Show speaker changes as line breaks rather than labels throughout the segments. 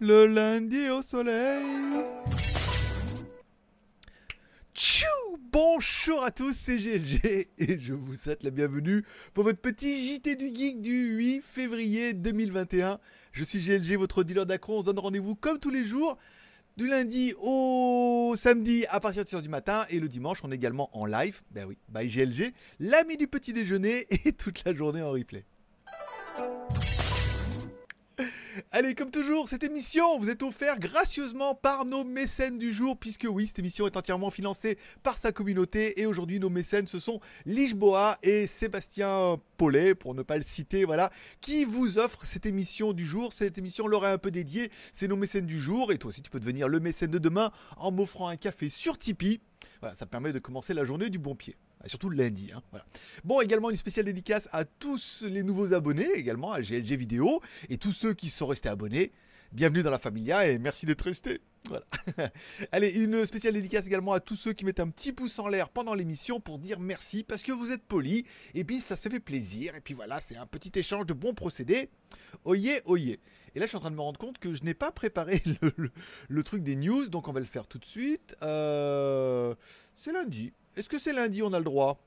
le lundi au soleil. Tchou Bonjour à tous, c'est GLG et je vous souhaite la bienvenue pour votre petit JT du Geek du 8 février 2021. Je suis GLG, votre dealer d'Acron. On se donne rendez-vous comme tous les jours du lundi au samedi à partir de 6h du matin et le dimanche on est également en live, ben oui, by GLG, l'ami du petit déjeuner et toute la journée en replay. Allez, comme toujours, cette émission vous est offerte gracieusement par nos mécènes du jour, puisque oui, cette émission est entièrement financée par sa communauté. Et aujourd'hui, nos mécènes, ce sont Boa et Sébastien Paulet, pour ne pas le citer, voilà, qui vous offrent cette émission du jour. Cette émission leur est un peu dédiée. C'est nos mécènes du jour. Et toi aussi, tu peux devenir le mécène de demain en m'offrant un café sur Tipeee. Voilà, ça permet de commencer la journée du bon pied. Surtout le lundi. Hein. Bon, également une spéciale dédicace à tous les nouveaux abonnés, également à GLG Vidéo, et tous ceux qui sont restés abonnés. Bienvenue dans la familia et merci d'être restés. Voilà. Allez, une spéciale dédicace également à tous ceux qui mettent un petit pouce en l'air pendant l'émission pour dire merci parce que vous êtes polis et puis ça se fait plaisir. Et puis voilà, c'est un petit échange de bons procédés. Oyez, oyez. Et là, je suis en train de me rendre compte que je n'ai pas préparé le, truc des news, donc on va le faire tout de suite. Euh, c'est lundi. Est-ce que c'est lundi, on a le droit?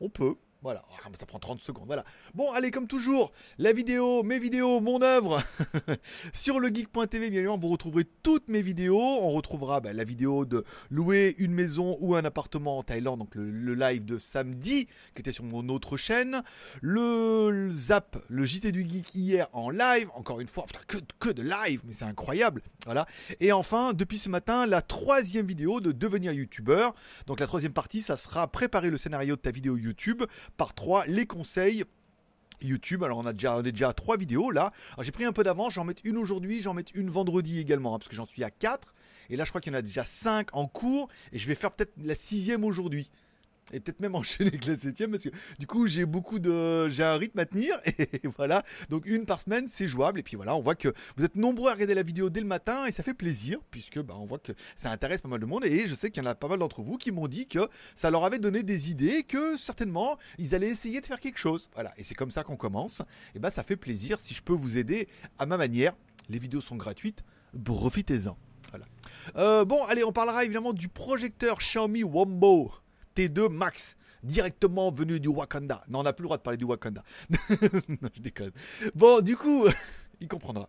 On peut. Voilà, ah, ça prend 30 secondes. Voilà. Bon, allez, comme toujours, la vidéo, mes vidéos, mon œuvre sur le geek.tv. Bien évidemment, vous retrouverez toutes mes vidéos. On retrouvera bah, la vidéo de louer une maison ou un appartement en Thaïlande, donc le, live de samedi qui était sur mon autre chaîne. Le, zap, le JT du geek hier en live. Encore une fois, que, que de live, mais c'est incroyable. Voilà. Et enfin, depuis ce matin, la troisième vidéo de devenir youtubeur. Donc la troisième partie, ça sera préparer le scénario de ta vidéo YouTube par 3 les conseils YouTube. Alors on a déjà, on est déjà à 3 vidéos là. j'ai pris un peu d'avance, j'en mets une aujourd'hui, j'en mets une vendredi également, hein, parce que j'en suis à 4. Et là je crois qu'il y en a déjà 5 en cours, et je vais faire peut-être la sixième aujourd'hui et peut-être même enchaîner avec la septième parce que du coup j'ai beaucoup de j'ai un rythme à tenir et voilà. Donc une par semaine c'est jouable. Et puis voilà on voit que vous êtes nombreux à regarder la vidéo dès le matin et ça fait plaisir puisque bah, on voit que ça intéresse pas mal de monde. Et je sais qu'il y en a pas mal d'entre vous qui m'ont dit que ça leur avait donné des idées que certainement ils allaient essayer de faire quelque chose. Voilà. Et c'est comme ça qu'on commence. Et bah ça fait plaisir. Si je peux vous aider à ma manière les vidéos sont gratuites. Profitez-en. Voilà. Euh, bon allez on parlera évidemment du projecteur Xiaomi Wombo T2 Max directement venu du Wakanda. Non, on n'a plus le droit de parler du Wakanda. je déconne. Bon, du coup, il comprendra.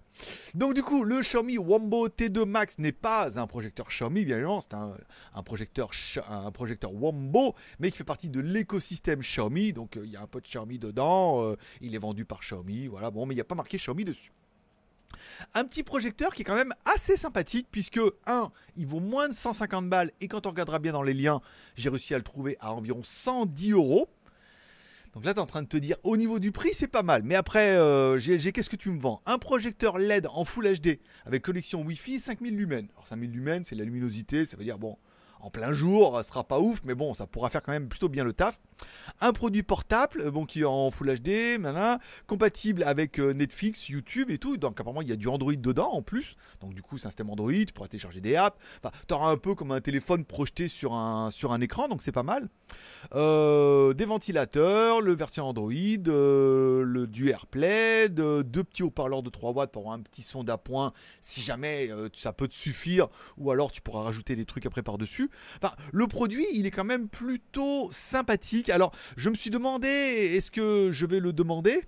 Donc, du coup, le Xiaomi Wombo T2 Max n'est pas un projecteur Xiaomi, bien évidemment, c'est un, projecteur, un projecteur Wombo, mais qui fait partie de l'écosystème Xiaomi. Donc, euh, il y a un peu de Xiaomi dedans. Euh, il est vendu par Xiaomi, voilà. Bon, mais il n'y a pas marqué Xiaomi dessus. Un petit projecteur qui est quand même assez sympathique puisque, un, il vaut moins de 150 balles et quand on regardera bien dans les liens, j'ai réussi à le trouver à environ 110 euros. Donc là, tu es en train de te dire, au niveau du prix, c'est pas mal. Mais après, euh, qu'est-ce que tu me vends? Un projecteur LED en Full HD avec connexion Wi-Fi 5000 lumens. Alors 5000 lumens, c'est la luminosité, ça veut dire, bon, en plein jour, ça sera pas ouf, mais bon, ça pourra faire quand même plutôt bien le taf. Un produit portable, euh, bon, qui est en Full HD, compatible avec euh, Netflix, YouTube et tout. Donc apparemment, il y a du Android dedans en plus. Donc du coup, c'est un système Android, tu pourras télécharger des apps. Enfin, tu auras un peu comme un téléphone projeté sur un, écran, donc c'est pas mal. Euh, des ventilateurs, le version Android, le du AirPlay, deux petits haut-parleurs de 3 watts pour avoir un petit son d'appoint si jamais ça peut te suffire. Ou alors tu pourras rajouter des trucs après par-dessus le produit, il est quand même plutôt sympathique. Alors, je me suis demandé, est-ce que je vais le demander?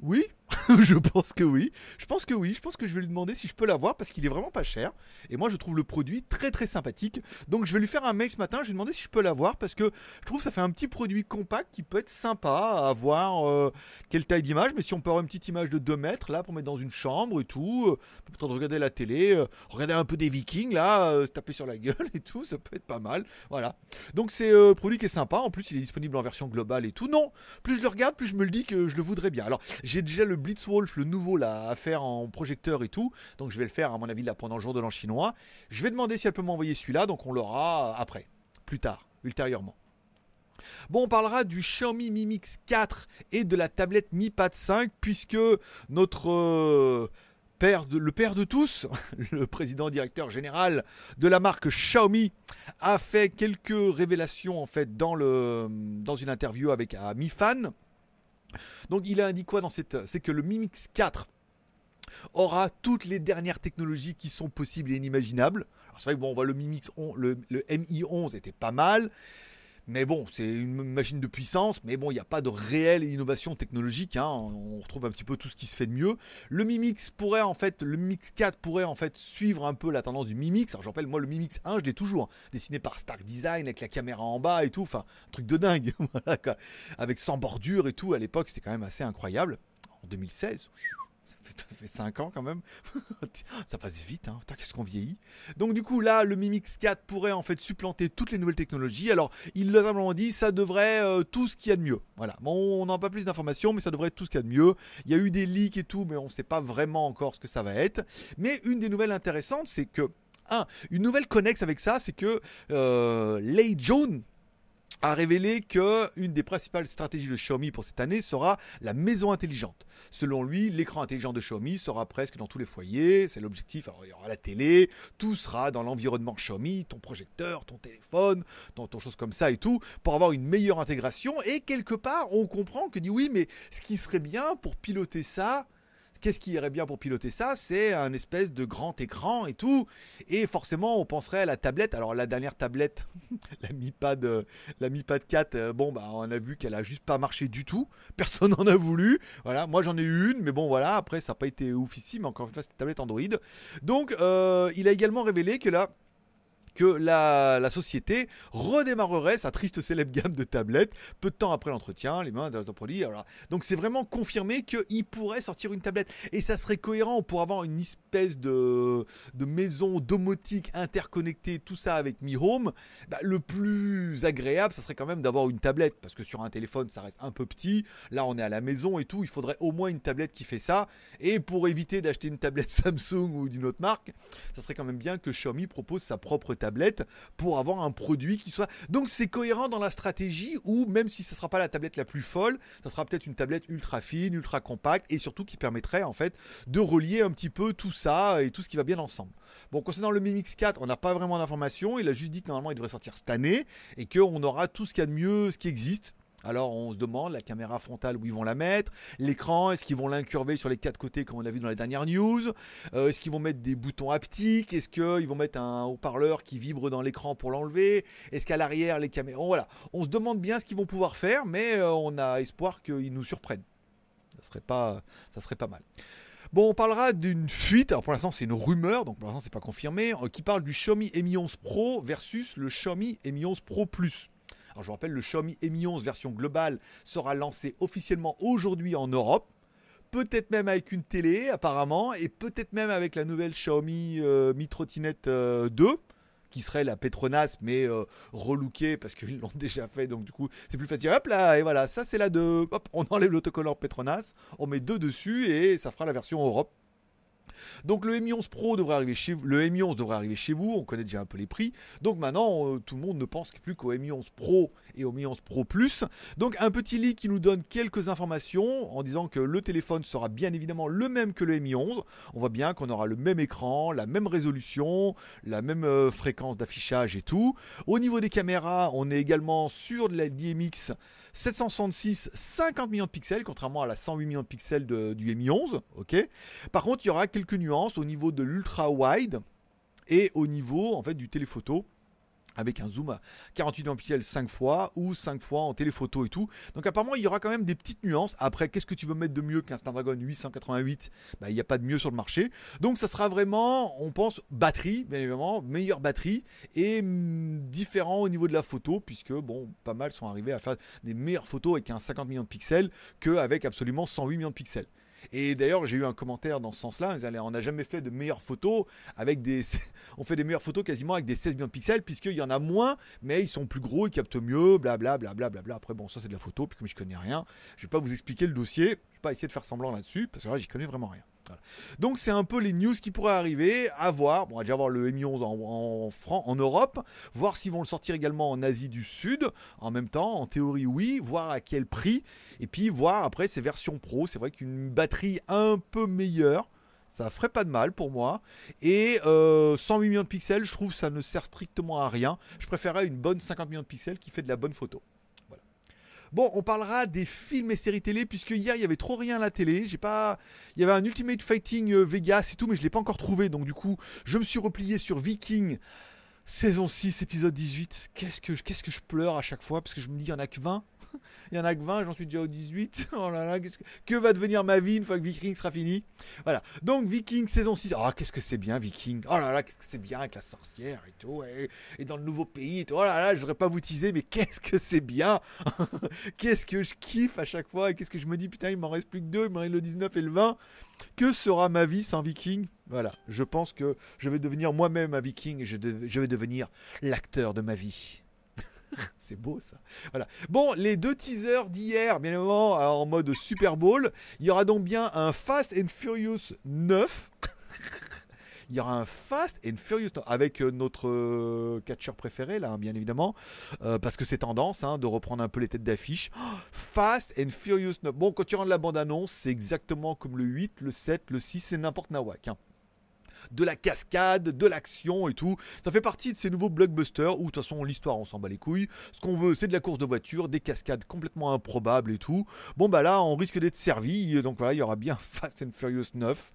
Oui, je pense que oui. Je pense que oui. Je pense que je vais lui demander si je peux l'avoir parce qu'il est vraiment pas cher. Et moi, je trouve le produit très très sympathique. Donc, je vais lui faire un mail ce matin. Je vais lui demander si je peux l'avoir parce que je trouve que ça fait un petit produit compact qui peut être sympa à avoir. Euh, quelle taille d'image Mais si on peut avoir une petite image de 2 mètres là pour mettre dans une chambre et tout, euh, peut-être regarder la télé, euh, regarder un peu des Vikings là, se taper sur la gueule et tout, ça peut être pas mal. Voilà. Donc, c'est un produit qui est sympa. En plus, il est disponible en version globale et tout. Non, plus je le regarde, plus je me le dis que je le voudrais bien. Alors, j'ai déjà le Blitzwolf, le nouveau là, à faire en projecteur et tout. Donc je vais le faire, à mon avis, là pendant le jour de l'an chinois. Je vais demander si elle peut m'envoyer celui-là, donc on l'aura après, plus tard, ultérieurement. Bon, on parlera du Xiaomi Mi Mix 4 et de la tablette Mi Pad 5, puisque notre euh, père de, le père de tous, le président directeur général de la marque Xiaomi, a fait quelques révélations en fait dans, le, dans une interview avec à Mi Fan. Donc il a indiqué quoi dans cette... C'est que le Mi Mix 4 aura toutes les dernières technologies qui sont possibles et inimaginables. C'est vrai que bon, on voit le Mi Mix le, le Mi 11 était pas mal. Mais bon, c'est une machine de puissance, mais bon, il n'y a pas de réelle innovation technologique. Hein. On retrouve un petit peu tout ce qui se fait de mieux. Le Mi Mix pourrait en fait, le Mi Mix 4 pourrait en fait suivre un peu la tendance du Mi Mix. Alors, je moi, le Mi Mix 1, je l'ai toujours hein. dessiné par Stark Design avec la caméra en bas et tout. Enfin, un truc de dingue. Avec sans bordure et tout. À l'époque, c'était quand même assez incroyable. En 2016 ça fait 5 ans quand même. ça passe vite, hein. qu'est-ce qu'on vieillit. Donc du coup là, le Mimix 4 pourrait en fait supplanter toutes les nouvelles technologies. Alors il l'a simplement dit, ça devrait euh, tout ce qu'il y a de mieux. Voilà. Bon, on n'a pas plus d'informations, mais ça devrait être tout ce qu'il y a de mieux. Il y a eu des leaks et tout, mais on ne sait pas vraiment encore ce que ça va être. Mais une des nouvelles intéressantes, c'est que un, une nouvelle connexe avec ça, c'est que euh, Lei Jones, a révélé que une des principales stratégies de Xiaomi pour cette année sera la maison intelligente. Selon lui, l'écran intelligent de Xiaomi sera presque dans tous les foyers, c'est l'objectif. Alors il y aura la télé, tout sera dans l'environnement Xiaomi, ton projecteur, ton téléphone, ton, ton chose comme ça et tout, pour avoir une meilleure intégration. Et quelque part, on comprend que dit oui, mais ce qui serait bien pour piloter ça, Qu'est-ce qui irait bien pour piloter ça? C'est un espèce de grand écran et tout. Et forcément, on penserait à la tablette. Alors la dernière tablette, la Mi Pad, euh, la Mi Pad 4, euh, bon bah on a vu qu'elle a juste pas marché du tout. Personne n'en a voulu. Voilà, moi j'en ai eu une, mais bon voilà. Après ça n'a pas été oufissime. Encore une fois, c'est une tablette Android. Donc euh, il a également révélé que là que la, société redémarrerait sa triste célèbre gamme de tablettes peu de temps après l'entretien, les mains d'un produit. Donc c'est vraiment confirmé qu'il pourrait sortir une tablette. Et ça serait cohérent pour avoir une espèce de, de maison domotique interconnectée, tout ça avec Mi Home. Bah, le plus agréable, ça serait quand même d'avoir une tablette. Parce que sur un téléphone, ça reste un peu petit. Là, on est à la maison et tout. Il faudrait au moins une tablette qui fait ça. Et pour éviter d'acheter une tablette Samsung ou d'une autre marque, ça serait quand même bien que Xiaomi propose sa propre tablette pour avoir un produit qui soit. Donc c'est cohérent dans la stratégie où même si ce ne sera pas la tablette la plus folle, ça sera peut-être une tablette ultra fine, ultra compacte et surtout qui permettrait en fait de relier un petit peu tout ça et tout ce qui va bien ensemble. Bon, concernant le Mi Mix 4, on n'a pas vraiment d'informations. Il a juste dit que normalement il devrait sortir cette année et qu'on aura tout ce qu'il y a de mieux, ce qui existe. Alors on se demande la caméra frontale où ils vont la mettre, l'écran, est-ce qu'ils vont l'incurver sur les quatre côtés comme on a vu dans les dernières news, euh, est-ce qu'ils vont mettre des boutons haptiques, est-ce qu'ils vont mettre un haut-parleur qui vibre dans l'écran pour l'enlever, est-ce qu'à l'arrière les caméras, voilà, on se demande bien ce qu'ils vont pouvoir faire, mais euh, on a espoir qu'ils nous surprennent. Ça serait pas, ça serait pas mal. Bon, on parlera d'une fuite. Alors pour l'instant, c'est une rumeur, donc pour l'instant, c'est pas confirmé, euh, qui parle du Xiaomi Mi 11 Pro versus le Xiaomi Mi 11 Pro Plus. Je vous rappelle, le Xiaomi Mi 11 version globale sera lancé officiellement aujourd'hui en Europe. Peut-être même avec une télé apparemment, et peut-être même avec la nouvelle Xiaomi euh, Mi Trottinette 2 euh, qui serait la Petronas mais euh, relookée parce qu'ils l'ont déjà fait donc du coup c'est plus facile. Hop là et voilà ça c'est la 2 hop on enlève l'autocollant Petronas on met deux dessus et ça fera la version Europe donc le Mi 11 Pro devrait arriver chez vous. Le Mi 11 devrait arriver chez vous. On connaît déjà un peu les prix. Donc maintenant, euh, tout le monde ne pense plus qu'au Mi 11 Pro et au Mi 11 Pro Plus. Donc un petit leak qui nous donne quelques informations en disant que le téléphone sera bien évidemment le même que le Mi 11. On voit bien qu'on aura le même écran, la même résolution, la même euh, fréquence d'affichage et tout. Au niveau des caméras, on est également sur de la DMX 766 50 millions de pixels contrairement à la 108 millions de pixels du Mi 11. Ok? Par contre, il y aura quelques nuances au niveau de l'ultra wide et au niveau en fait du téléphoto avec un zoom à 48 pixels 5 fois ou 5 fois en téléphoto et tout. Donc apparemment il y aura quand même des petites nuances. Après qu'est-ce que tu veux mettre de mieux qu'un Snapdragon 888 bah, Il n'y a pas de mieux sur le marché. Donc ça sera vraiment, on pense, batterie, bien évidemment, meilleure batterie et mm, différent au niveau de la photo puisque bon, pas mal sont arrivés à faire des meilleures photos avec un 50 millions de pixels qu'avec absolument 108 millions de pixels. Et d'ailleurs, j'ai eu un commentaire dans ce sens-là. On n'a jamais fait de meilleures photos avec des. on fait des meilleures photos quasiment avec des 16 millions de pixels, puisqu'il y en a moins, mais ils sont plus gros, ils captent mieux, blablabla. Bla, bla, bla, Après, bon, ça c'est de la photo, puis comme je connais rien, je vais pas vous expliquer le dossier. Je vais pas essayer de faire semblant là-dessus, parce que là, j'y connais vraiment rien. Donc c'est un peu les news qui pourraient arriver, à voir. On va déjà voir le Mi 11 en, en, en Europe, voir s'ils vont le sortir également en Asie du Sud, en même temps, en théorie oui, voir à quel prix, et puis voir après ces versions pro. C'est vrai qu'une batterie un peu meilleure, ça ferait pas de mal pour moi. Et 108 euh, millions de pixels, je trouve ça ne sert strictement à rien. Je préférerais une bonne 50 millions de pixels qui fait de la bonne photo. Bon, on parlera des films et séries télé, puisque hier il y avait trop rien à la télé. J'ai pas. Il y avait un Ultimate Fighting euh, Vegas et tout, mais je l'ai pas encore trouvé. Donc du coup, je me suis replié sur Viking. Saison 6, épisode 18. Qu'est-ce que, que je pleure à chaque fois parce que je me dis, il y en a que 20. Il y en a que 20, j'en suis déjà au 18. Oh là là, que, va devenir ma vie une fois que Viking sera fini? Voilà. Donc Viking saison 6. Oh, qu'est-ce que c'est bien Viking. Oh là là, qu'est-ce que c'est bien avec la sorcière et tout. Et, dans le nouveau pays et tout. Oh là là, je voudrais pas vous teaser, mais qu'est-ce que c'est bien. qu'est-ce que je kiffe à chaque fois. Et qu'est-ce que je me dis, putain, il m'en reste plus que deux. Il m'en reste le 19 et le 20. Que sera ma vie sans Viking? Voilà. Je pense que je vais devenir moi-même un Viking. Et je vais devenir l'acteur de ma vie. c'est beau ça. Voilà. Bon, les deux teasers d'hier, bien évidemment, en mode Super Bowl. Il y aura donc bien un Fast and Furious 9. il y aura un Fast and Furious avec euh, notre euh, catcheur préféré là, hein, bien évidemment, euh, parce que c'est tendance hein, de reprendre un peu les têtes d'affiche. Fast and Furious 9. Bon, quand tu rentres la bande annonce, c'est exactement comme le 8, le 7, le 6, c'est n'importe nawak. Hein de la cascade, de l'action et tout. Ça fait partie de ces nouveaux blockbusters où de toute façon l'histoire on s'en bat les couilles. Ce qu'on veut c'est de la course de voiture, des cascades complètement improbables et tout. Bon bah là on risque d'être servi, donc voilà il y aura bien Fast and Furious 9.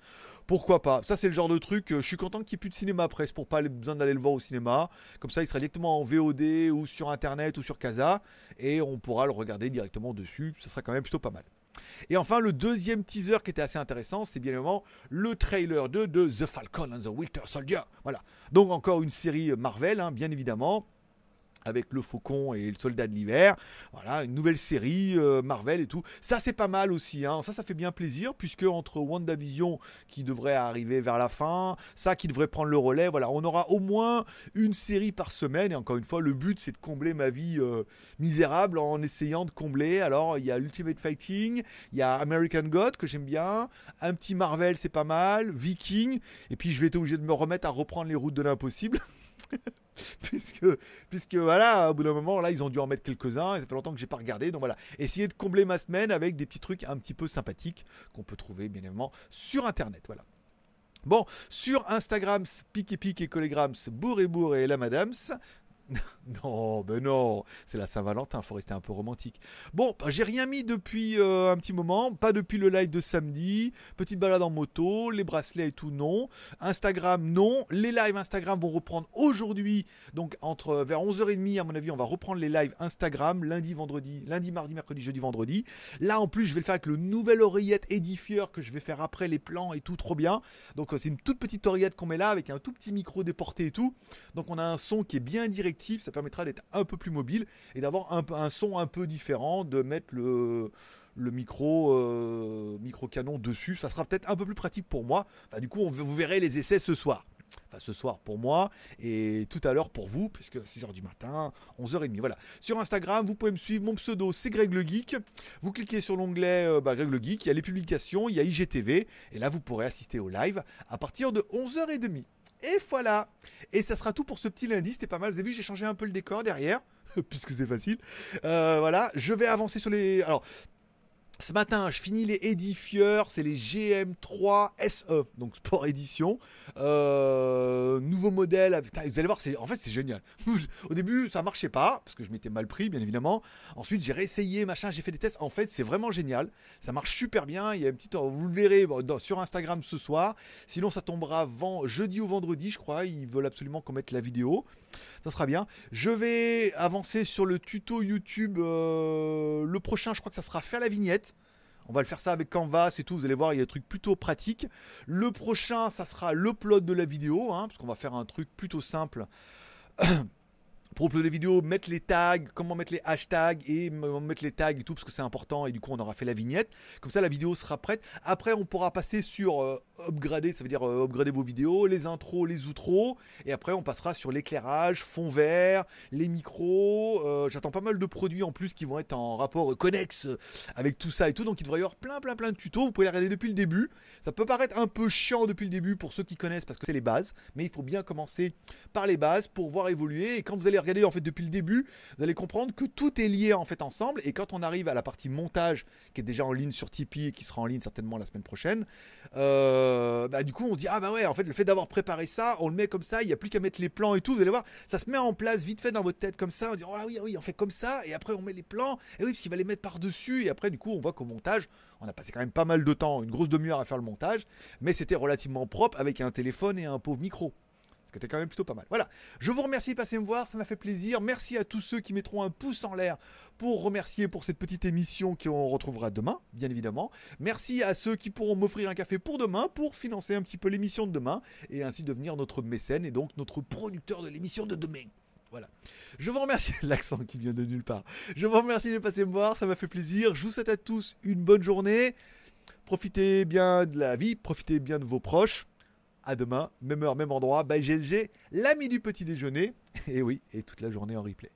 Pourquoi pas? Ça c'est le genre de truc, euh, je suis content qu'il n'y ait plus de cinéma presse pour pas avoir besoin d'aller le voir au cinéma. Comme ça il sera directement en VOD ou sur internet ou sur Casa et on pourra le regarder directement dessus. Ça sera quand même plutôt pas mal. Et enfin, le deuxième teaser qui était assez intéressant, c'est bien évidemment le trailer de, The Falcon and the Winter Soldier. Voilà. Donc encore une série Marvel, hein, bien évidemment avec le Faucon et le Soldat de l'hiver. Voilà, une nouvelle série euh, Marvel et tout. Ça c'est pas mal aussi. Hein. Ça, ça fait bien plaisir puisque entre WandaVision qui devrait arriver vers la fin, ça qui devrait prendre le relais. Voilà, on aura au moins une série par semaine. Et encore une fois, le but c'est de combler ma vie euh, misérable en essayant de combler. Alors il y a Ultimate Fighting, il y a American God que j'aime bien, un petit Marvel c'est pas mal, Viking. Et puis je vais être obligé de me remettre à reprendre les routes de l'impossible. puisque, puisque voilà, au bout d'un moment, là, ils ont dû en mettre quelques-uns. Ça fait longtemps que j'ai pas regardé. Donc voilà, essayer de combler ma semaine avec des petits trucs un petit peu sympathiques qu'on peut trouver, bien évidemment, sur Internet. Voilà. Bon, sur Instagram, Pic et Pic et Collegrams, Bourre et Bourre et la Madame, non, ben non, c'est la Saint-Valentin, faut rester un peu romantique. Bon, bah, j'ai rien mis depuis euh, un petit moment, pas depuis le live de samedi. Petite balade en moto, les bracelets et tout, non. Instagram, non. Les lives Instagram vont reprendre aujourd'hui, donc entre vers 11h30, à mon avis, on va reprendre les lives Instagram lundi, vendredi, lundi, mardi, mercredi, jeudi, vendredi. Là, en plus, je vais le faire avec le nouvel oreillette édifieur que je vais faire après les plans et tout, trop bien. Donc, euh, c'est une toute petite oreillette qu'on met là avec un tout petit micro déporté et tout. Donc, on a un son qui est bien direct ça permettra d'être un peu plus mobile et d'avoir un, son un peu différent, de mettre le, micro, euh, micro canon dessus. Ça sera peut-être un peu plus pratique pour moi. du coup, vous verrez les essais ce soir. Enfin, ce soir pour moi et tout à l'heure pour vous, puisque 6h du matin, 11h30. Voilà. Sur Instagram, vous pouvez me suivre. Mon pseudo, c'est Greg le Geek. Vous cliquez sur l'onglet euh, bah, Greg le Geek. Il y a les publications, il y a IGTV. Et là, vous pourrez assister au live à partir de 11h30. Et voilà. Et ça sera tout pour ce petit lundi. C'était pas mal. Vous avez vu, j'ai changé un peu le décor derrière, puisque c'est facile. Euh, voilà. Je vais avancer sur les. Alors, ce matin, je finis les édifieurs, c'est les GM3 SE, donc Sport Edition. Euh, nouveau modèle, vous allez voir, en fait c'est génial. Au début, ça marchait pas, parce que je m'étais mal pris, bien évidemment. Ensuite, j'ai réessayé, machin, j'ai fait des tests. En fait, c'est vraiment génial. Ça marche super bien. Il y a un petit vous le verrez sur Instagram ce soir. Sinon, ça tombera jeudi ou vendredi, je crois. Ils veulent absolument qu'on mette la vidéo. Ça sera bien. Je vais avancer sur le tuto YouTube. Euh, le prochain, je crois que ça sera faire la vignette. On va le faire ça avec Canvas et tout. Vous allez voir, il y a des trucs plutôt pratiques. Le prochain, ça sera le plot de la vidéo, hein, parce qu'on va faire un truc plutôt simple. pour uploader les vidéos, mettre les tags, comment mettre les hashtags et mettre les tags et tout parce que c'est important et du coup on aura fait la vignette. Comme ça la vidéo sera prête. Après on pourra passer sur euh, upgrader, ça veut dire euh, upgrader vos vidéos, les intros, les outros et après on passera sur l'éclairage, fond vert, les micros. Euh, j'attends pas mal de produits en plus qui vont être en rapport connexe avec tout ça et tout. Donc il devrait y avoir plein plein plein de tutos. Vous pouvez les regarder depuis le début. Ça peut paraître un peu chiant depuis le début pour ceux qui connaissent parce que c'est les bases, mais il faut bien commencer par les bases pour voir évoluer et quand vous allez regarder en fait depuis le début, vous allez comprendre que tout est lié en fait ensemble. Et quand on arrive à la partie montage, qui est déjà en ligne sur Tipeee et qui sera en ligne certainement la semaine prochaine, euh, bah, du coup, on se dit ah bah ouais, en fait, le fait d'avoir préparé ça, on le met comme ça, il n'y a plus qu'à mettre les plans et tout. Vous allez voir, ça se met en place vite fait dans votre tête comme ça. On dit oh, ah oui, oui, on fait comme ça, et après on met les plans. Et oui, parce qu'il va les mettre par dessus. Et après, du coup, on voit qu'au montage, on a passé quand même pas mal de temps, une grosse demi-heure à faire le montage, mais c'était relativement propre avec un téléphone et un pauvre micro ce qui quand même plutôt pas mal. Voilà, je vous remercie de passer me voir, ça m'a fait plaisir. Merci à tous ceux qui mettront un pouce en l'air pour remercier pour cette petite émission qu'on retrouvera demain, bien évidemment. Merci à ceux qui pourront m'offrir un café pour demain, pour financer un petit peu l'émission de demain, et ainsi devenir notre mécène et donc notre producteur de l'émission de demain. Voilà. Je vous remercie, l'accent qui vient de nulle part. Je vous remercie de passer me voir, ça m'a fait plaisir. Je vous souhaite à tous une bonne journée. Profitez bien de la vie, profitez bien de vos proches à demain, même heure, même endroit, by GLG, l'ami du petit déjeuner, et oui, et toute la journée en replay.